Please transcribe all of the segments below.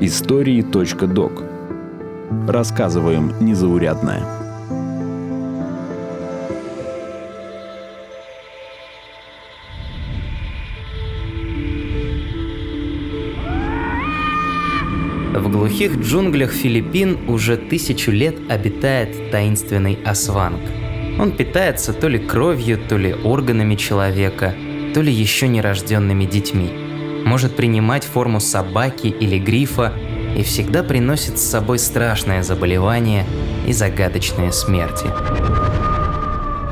Истории.док Рассказываем незаурядное. В глухих джунглях Филиппин уже тысячу лет обитает таинственный асванг. Он питается то ли кровью, то ли органами человека, то ли еще нерожденными детьми. Может принимать форму собаки или грифа и всегда приносит с собой страшное заболевание и загадочные смерти.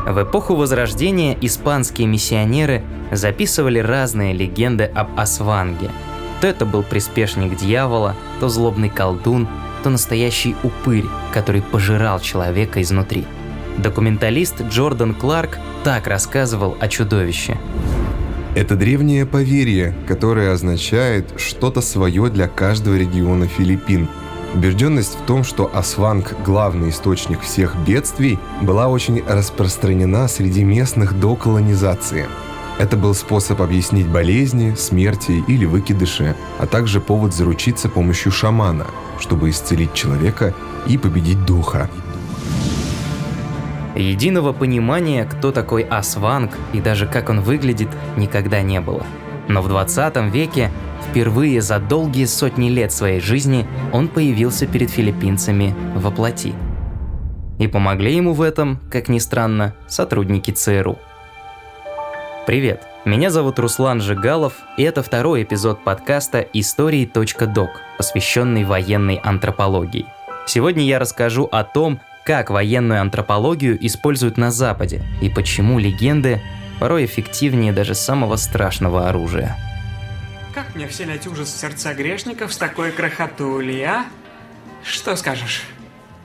В эпоху Возрождения испанские миссионеры записывали разные легенды об Асванге. То это был приспешник дьявола, то злобный колдун, то настоящий упырь, который пожирал человека изнутри. Документалист Джордан Кларк так рассказывал о чудовище. Это древнее поверье, которое означает что-то свое для каждого региона Филиппин. Убежденность в том, что Асванг – главный источник всех бедствий, была очень распространена среди местных до колонизации. Это был способ объяснить болезни, смерти или выкидыши, а также повод заручиться помощью шамана, чтобы исцелить человека и победить духа. Единого понимания, кто такой Асванг и даже как он выглядит, никогда не было. Но в 20 веке, впервые за долгие сотни лет своей жизни, он появился перед филиппинцами во плоти. И помогли ему в этом, как ни странно, сотрудники ЦРУ. Привет, меня зовут Руслан Жигалов, и это второй эпизод подкаста «Истории.док», посвященный военной антропологии. Сегодня я расскажу о том, как военную антропологию используют на Западе и почему легенды порой эффективнее даже самого страшного оружия. Как мне вселять ужас в сердца грешников с такой крохотулей, а? Что скажешь?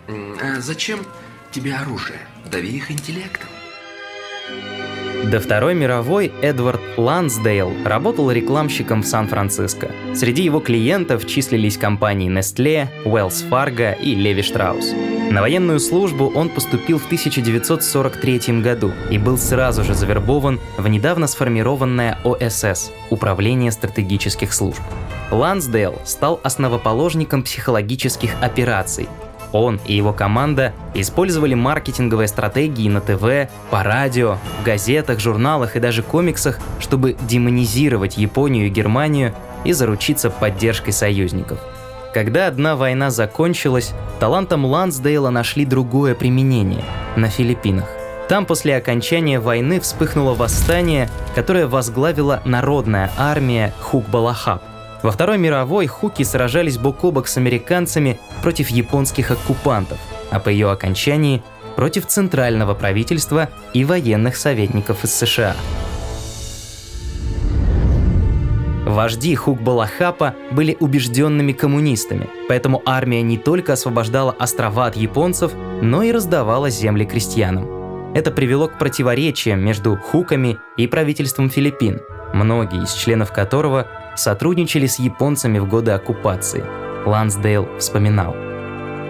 А зачем тебе оружие? Дави их интеллектом. До Второй мировой Эдвард Лансдейл работал рекламщиком в Сан-Франциско. Среди его клиентов числились компании Nestle, Wells Fargo и Levi Strauss. На военную службу он поступил в 1943 году и был сразу же завербован в недавно сформированное ОСС – Управление стратегических служб. Лансдейл стал основоположником психологических операций, он и его команда использовали маркетинговые стратегии на ТВ, по радио, в газетах, журналах и даже комиксах, чтобы демонизировать Японию и Германию и заручиться поддержкой союзников. Когда одна война закончилась, талантам Лансдейла нашли другое применение – на Филиппинах. Там после окончания войны вспыхнуло восстание, которое возглавила народная армия Хукбалахаб – во Второй мировой хуки сражались бок о бок с американцами против японских оккупантов, а по ее окончании против центрального правительства и военных советников из США. Вожди Хукбалахапа были убежденными коммунистами, поэтому армия не только освобождала острова от японцев, но и раздавала земли крестьянам. Это привело к противоречиям между хуками и правительством Филиппин, многие из членов которого сотрудничали с японцами в годы оккупации. Лансдейл вспоминал.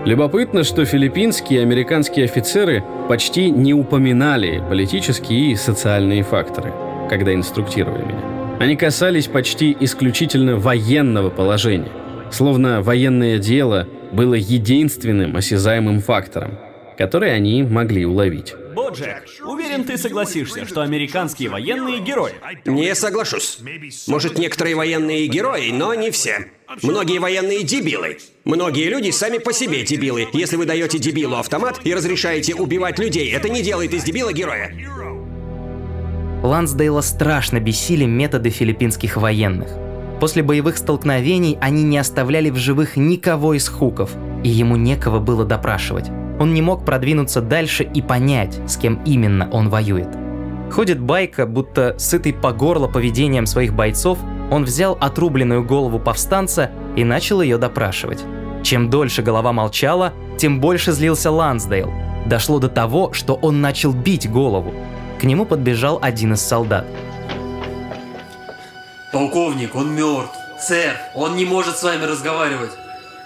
Любопытно, что филиппинские и американские офицеры почти не упоминали политические и социальные факторы, когда инструктировали меня. Они касались почти исключительно военного положения, словно военное дело было единственным осязаемым фактором, который они могли уловить. Боджек, уверен, ты согласишься, что американские военные герои. Не соглашусь. Может, некоторые военные герои, но не все. Многие военные дебилы. Многие люди сами по себе дебилы. Если вы даете дебилу автомат и разрешаете убивать людей, это не делает из дебила героя. Лансдейла страшно бесили методы филиппинских военных. После боевых столкновений они не оставляли в живых никого из хуков, и ему некого было допрашивать. Он не мог продвинуться дальше и понять, с кем именно он воюет. Ходит байка, будто сытый по горло поведением своих бойцов, он взял отрубленную голову повстанца и начал ее допрашивать. Чем дольше голова молчала, тем больше злился Лансдейл. Дошло до того, что он начал бить голову. К нему подбежал один из солдат. Полковник, он мертв. Сэр, он не может с вами разговаривать.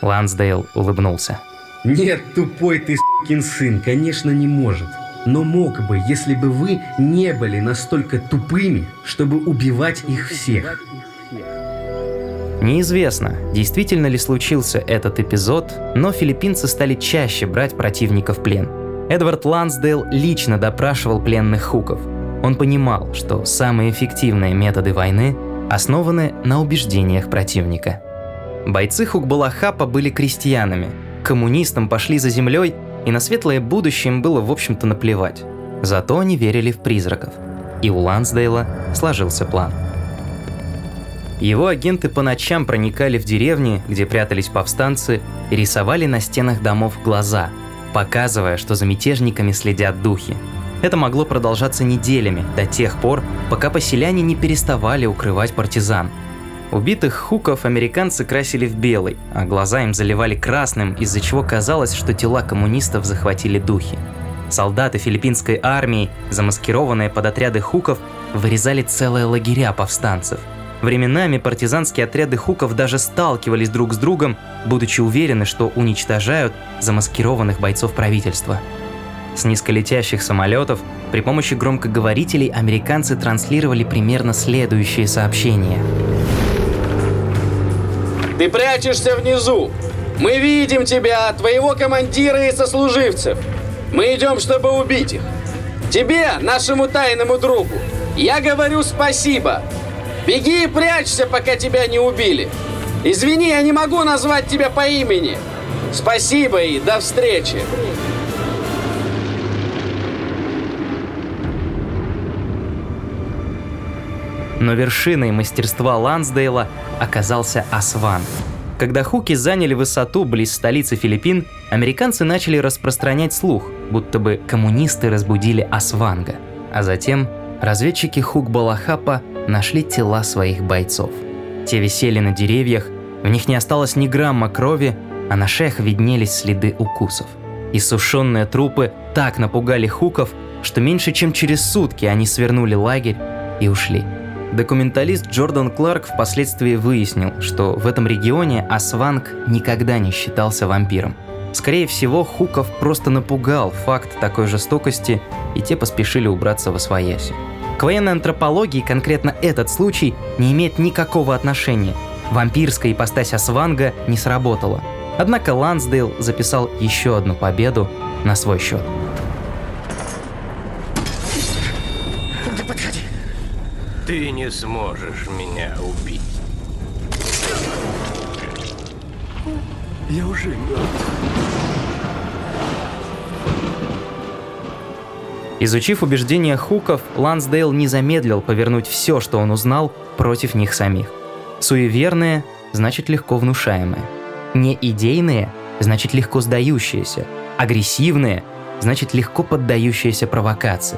Лансдейл улыбнулся. Нет, тупой ты сукин сын, конечно, не может. Но мог бы, если бы вы не были настолько тупыми, чтобы убивать их всех. Неизвестно, действительно ли случился этот эпизод, но филиппинцы стали чаще брать противника в плен. Эдвард Лансдейл лично допрашивал пленных хуков. Он понимал, что самые эффективные методы войны основаны на убеждениях противника. Бойцы Хукбалахапа были крестьянами, коммунистам пошли за землей, и на светлое будущее им было в общем-то наплевать. Зато они верили в призраков. И у Лансдейла сложился план – его агенты по ночам проникали в деревни, где прятались повстанцы, и рисовали на стенах домов глаза, показывая, что за мятежниками следят духи. Это могло продолжаться неделями, до тех пор, пока поселяне не переставали укрывать партизан. Убитых хуков американцы красили в белый, а глаза им заливали красным, из-за чего казалось, что тела коммунистов захватили духи. Солдаты филиппинской армии, замаскированные под отряды хуков, вырезали целые лагеря повстанцев – Временами партизанские отряды хуков даже сталкивались друг с другом, будучи уверены, что уничтожают замаскированных бойцов правительства. С низколетящих самолетов при помощи громкоговорителей американцы транслировали примерно следующие сообщения. «Ты прячешься внизу! Мы видим тебя, твоего командира и сослуживцев! Мы идем, чтобы убить их! Тебе, нашему тайному другу, я говорю спасибо! Беги и прячься, пока тебя не убили. Извини, я не могу назвать тебя по имени. Спасибо и до встречи. Но вершиной мастерства Лансдейла оказался Асван. Когда хуки заняли высоту близ столицы Филиппин, американцы начали распространять слух, будто бы коммунисты разбудили Асванга. А затем разведчики Хук-Балахапа нашли тела своих бойцов. Те висели на деревьях, в них не осталось ни грамма крови, а на шеях виднелись следы укусов. Иссушенные трупы так напугали хуков, что меньше чем через сутки они свернули лагерь и ушли. Документалист Джордан Кларк впоследствии выяснил, что в этом регионе Асванг никогда не считался вампиром. Скорее всего, Хуков просто напугал факт такой жестокости, и те поспешили убраться во свояси. К военной антропологии конкретно этот случай не имеет никакого отношения. Вампирская ипостась Асванга не сработала. Однако Лансдейл записал еще одну победу на свой счет. Не подходи. Ты не сможешь меня убить. Я уже мертв. Изучив убеждения хуков, Лансдейл не замедлил повернуть все, что он узнал, против них самих. Суеверные – значит легко внушаемые. Неидейные – значит легко сдающиеся. Агрессивные – значит легко поддающиеся провокации.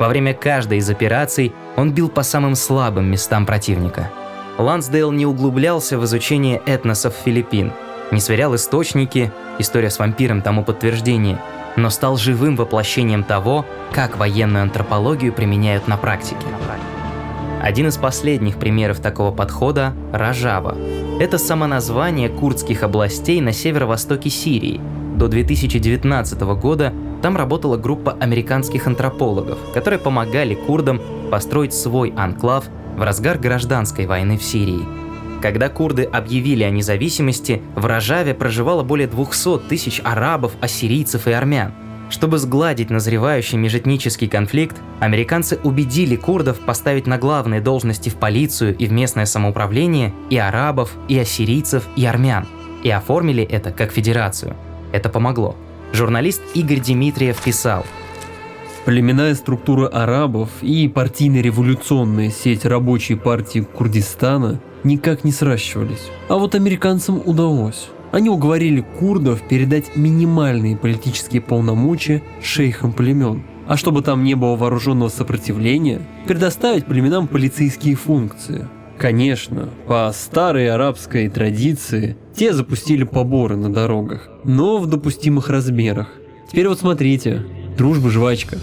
Во время каждой из операций он бил по самым слабым местам противника. Лансдейл не углублялся в изучение этносов Филиппин, не сверял источники, история с вампиром тому подтверждение – но стал живым воплощением того, как военную антропологию применяют на практике. Один из последних примеров такого подхода – Ражава. Это самоназвание курдских областей на северо-востоке Сирии. До 2019 года там работала группа американских антропологов, которые помогали курдам построить свой анклав в разгар гражданской войны в Сирии – когда курды объявили о независимости, в Рожаве проживало более 200 тысяч арабов, ассирийцев и армян. Чтобы сгладить назревающий межэтнический конфликт, американцы убедили курдов поставить на главные должности в полицию и в местное самоуправление и арабов, и ассирийцев, и армян. И оформили это как федерацию. Это помогло. Журналист Игорь Дмитриев писал, Племенная структура арабов и партийно-революционная сеть рабочей партии Курдистана никак не сращивались. А вот американцам удалось. Они уговорили курдов передать минимальные политические полномочия шейхам племен. А чтобы там не было вооруженного сопротивления, предоставить племенам полицейские функции. Конечно, по старой арабской традиции, те запустили поборы на дорогах, но в допустимых размерах. Теперь вот смотрите, дружба жвачка.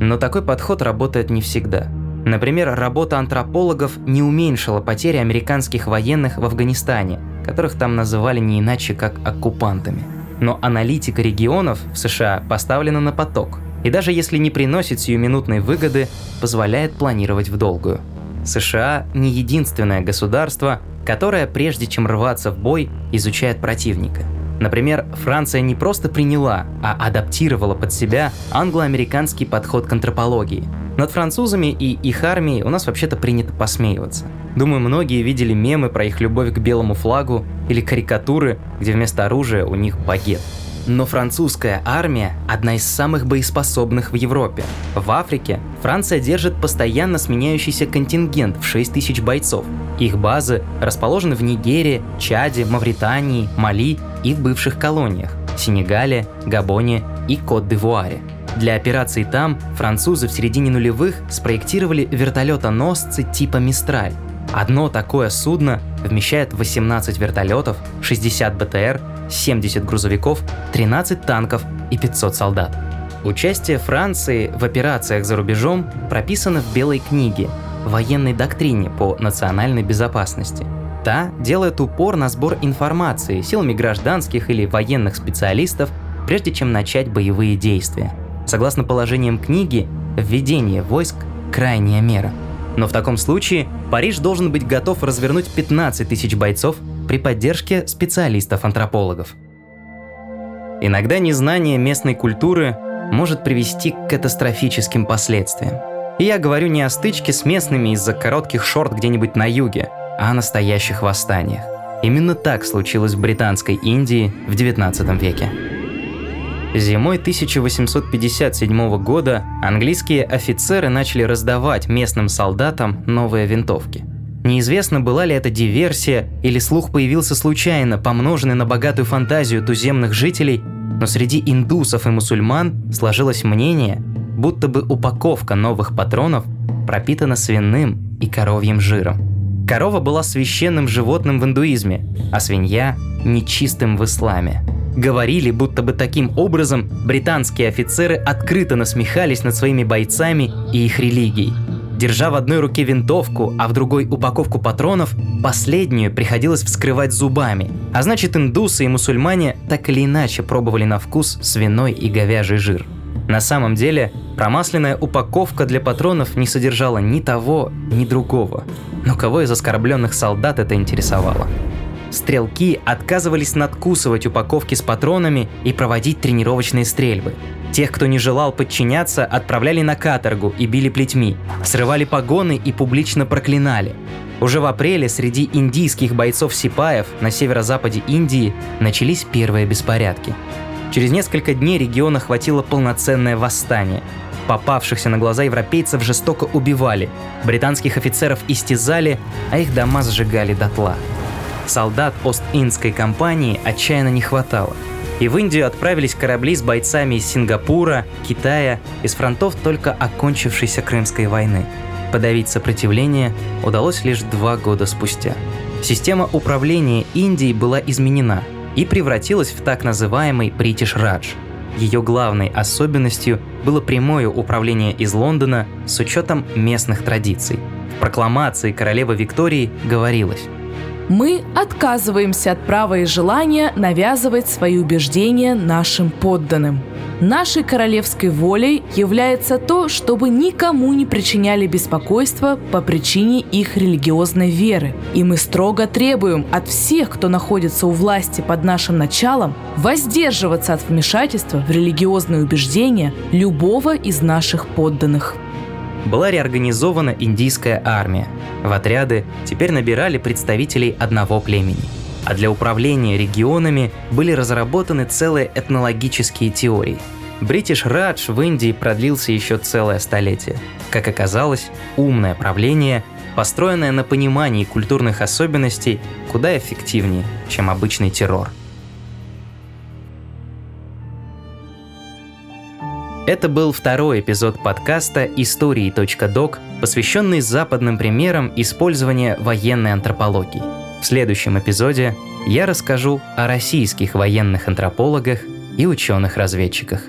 Но такой подход работает не всегда. Например, работа антропологов не уменьшила потери американских военных в Афганистане, которых там называли не иначе как оккупантами. Но аналитика регионов в США поставлена на поток, и даже если не приносит сиюминутной выгоды, позволяет планировать в долгую. США не единственное государство, которое, прежде чем рваться в бой, изучает противника. Например, Франция не просто приняла, а адаптировала под себя англо-американский подход к антропологии. Над французами и их армией у нас вообще-то принято посмеиваться. Думаю, многие видели мемы про их любовь к белому флагу или карикатуры, где вместо оружия у них багет. Но французская армия – одна из самых боеспособных в Европе. В Африке Франция держит постоянно сменяющийся контингент в 6 тысяч бойцов. Их базы расположены в Нигерии, Чаде, Мавритании, Мали и в бывших колониях – Сенегале, Габоне и Кот-д'Ивуаре. Для операций там французы в середине нулевых спроектировали вертолетоносцы типа «Мистраль», Одно такое судно вмещает 18 вертолетов, 60 БТР, 70 грузовиков, 13 танков и 500 солдат. Участие Франции в операциях за рубежом прописано в Белой книге военной доктрине по национальной безопасности. Та делает упор на сбор информации силами гражданских или военных специалистов, прежде чем начать боевые действия. Согласно положениям книги, введение войск – крайняя мера – но в таком случае Париж должен быть готов развернуть 15 тысяч бойцов при поддержке специалистов-антропологов. Иногда незнание местной культуры может привести к катастрофическим последствиям. И я говорю не о стычке с местными из-за коротких шорт где-нибудь на юге, о настоящих восстаниях. Именно так случилось в Британской Индии в 19 веке. Зимой 1857 года английские офицеры начали раздавать местным солдатам новые винтовки. Неизвестно, была ли это диверсия или слух появился случайно, помноженный на богатую фантазию туземных жителей, но среди индусов и мусульман сложилось мнение, будто бы упаковка новых патронов пропитана свиным и коровьим жиром. Корова была священным животным в индуизме, а свинья – нечистым в исламе – Говорили, будто бы таким образом британские офицеры открыто насмехались над своими бойцами и их религией. Держа в одной руке винтовку, а в другой упаковку патронов, последнюю приходилось вскрывать зубами. А значит, индусы и мусульмане так или иначе пробовали на вкус свиной и говяжий жир. На самом деле, промасленная упаковка для патронов не содержала ни того, ни другого. Но кого из оскорбленных солдат это интересовало? Стрелки отказывались надкусывать упаковки с патронами и проводить тренировочные стрельбы. Тех, кто не желал подчиняться, отправляли на каторгу и били плетьми, срывали погоны и публично проклинали. Уже в апреле среди индийских бойцов-сипаев на северо-западе Индии начались первые беспорядки. Через несколько дней регион охватило полноценное восстание. Попавшихся на глаза европейцев жестоко убивали, британских офицеров истязали, а их дома сжигали дотла. Солдат Ост-Индской компании отчаянно не хватало. И в Индию отправились корабли с бойцами из Сингапура, Китая, из фронтов только окончившейся Крымской войны. Подавить сопротивление удалось лишь два года спустя. Система управления Индией была изменена и превратилась в так называемый British Raj. Ее главной особенностью было прямое управление из Лондона с учетом местных традиций. В прокламации королевы Виктории говорилось мы отказываемся от права и желания навязывать свои убеждения нашим подданным. Нашей королевской волей является то, чтобы никому не причиняли беспокойства по причине их религиозной веры. И мы строго требуем от всех, кто находится у власти под нашим началом, воздерживаться от вмешательства в религиозные убеждения любого из наших подданных была реорганизована индийская армия. В отряды теперь набирали представителей одного племени. А для управления регионами были разработаны целые этнологические теории. Бритиш Радж в Индии продлился еще целое столетие. Как оказалось, умное правление, построенное на понимании культурных особенностей, куда эффективнее, чем обычный террор – Это был второй эпизод подкаста «Истории.док», посвященный западным примерам использования военной антропологии. В следующем эпизоде я расскажу о российских военных антропологах и ученых-разведчиках.